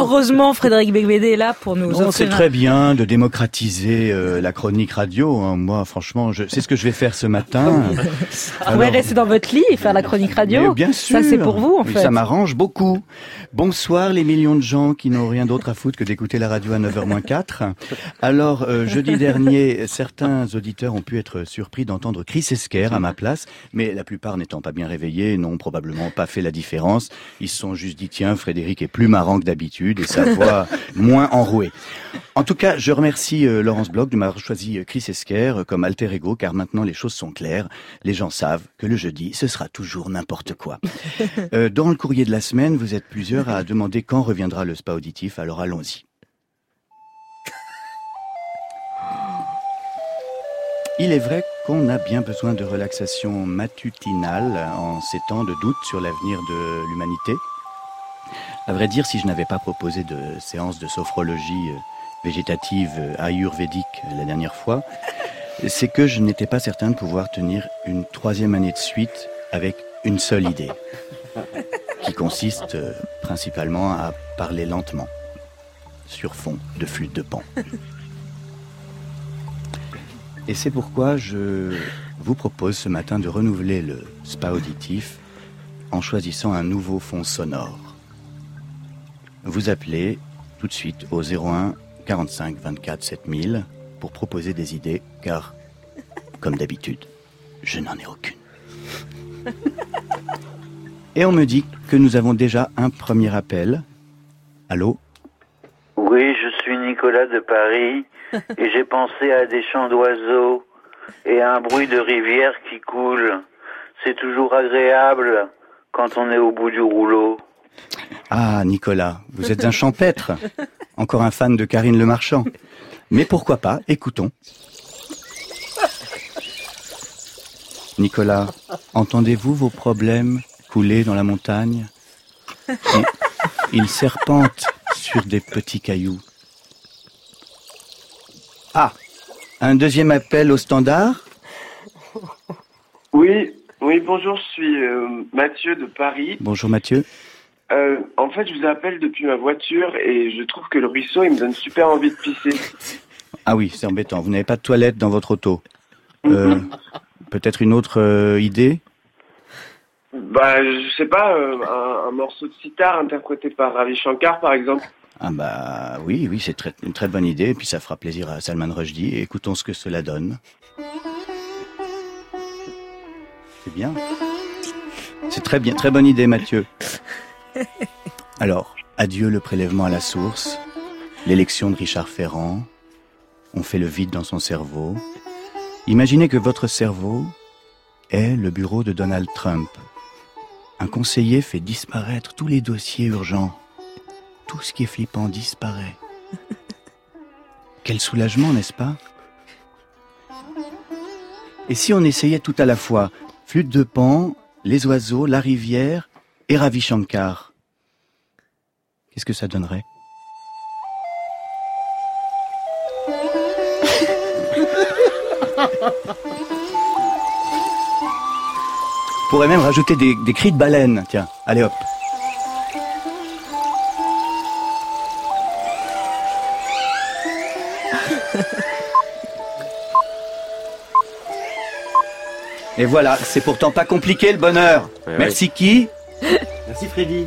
heureusement, Frédéric Becbédé est là pour nous Non, c'est très bien de démocratiser euh, la chronique radio. hein. Moi, franchement, je... c'est ce que je vais faire ce matin. Vous pouvez rester dans votre lit et faire la chronique radio. Mais bien sûr. Ça, c'est pour vous, en Oui, fait. Ça m'arrange beaucoup. Bonsoir les millions de gens qui n'ont rien d'autre à foutre que d'écouter la radio à 9h 4. Alors, euh, jeudi dernier, certains auditeurs ont pu être surpris d'entendre Chris Esquer à ma place, mais la plupart n'étant pas bien réveillés, n'ont probablement pas fait la différence. Ils se sont juste dit, tiens, Frédéric est plus marrant que d'habitude et sa voix moins enrouée. En tout cas, je remercie euh, Laurence Bloch de m'avoir choisi euh, Chris Esquer euh, comme alter ego, car maintenant les choses sont claires. Les gens savent que le jeudi, ce sera toujours n'importe quoi. Euh, dans le courrier de la semaine, vous êtes plusieurs à demander quand reviendra le spa auditif, alors allons-y. Il est vrai qu'on a bien besoin de relaxation matutinale en ces temps de doute sur l'avenir de l'humanité. À vrai dire, si je n'avais pas proposé de séance de sophrologie euh, végétative euh, ayurvédique euh, la dernière fois, c'est que je n'étais pas certain de pouvoir tenir une troisième année de suite avec une seule idée, qui consiste principalement à parler lentement, sur fond de flûte de pan. Et c'est pourquoi je vous propose ce matin de renouveler le spa auditif en choisissant un nouveau fond sonore. Vous appelez tout de suite au 01 45 24 7000 pour proposer des idées, car, comme d'habitude, je n'en ai aucune. Et on me dit que nous avons déjà un premier appel. Allô? Oui, je suis Nicolas de Paris et j'ai pensé à des chants d'oiseaux et à un bruit de rivière qui coule. C'est toujours agréable quand on est au bout du rouleau. Ah, Nicolas, vous êtes un champêtre. Encore un fan de Karine Le Marchand. Mais pourquoi pas, écoutons. Nicolas, entendez-vous vos problèmes couler dans la montagne? Ils- serpentent sur des petits cailloux. Ah, un deuxième appel au standard? Oui, oui, bonjour, je suis euh, Mathieu de Paris. Bonjour Mathieu. Euh, en fait, je vous appelle depuis ma voiture et je trouve que le ruisseau, il me donne super envie de pisser. Ah oui, c'est embêtant, vous n'avez pas de toilette dans votre auto. Euh, Peut-être une autre euh, idée? Bah, je sais pas, un, un morceau de sitar interprété par Ravi Shankar, par exemple. Ah bah oui, oui, c'est très- une très bonne idée, et puis ça fera plaisir à Salman Rushdie. Et écoutons ce que cela donne. C'est bien? C'est très bien, très bonne idée, Mathieu. Alors, adieu le prélèvement à la source, l'élection de Richard Ferrand. On fait le vide dans son cerveau. Imaginez que votre cerveau est le bureau de Donald Trump. Un conseiller fait disparaître tous les dossiers urgents tout ce qui est flippant disparaît. Quel soulagement, n'est-ce pas? Et si on essayait tout à la fois? Flûte de pan, les oiseaux, la rivière et Ravi Shankar Qu'est-ce que ça donnerait? On pourrait même rajouter des, des cris de baleine. Tiens, allez hop. Et voilà, c'est pourtant pas compliqué le bonheur. Ouais, Merci qui Merci Freddy.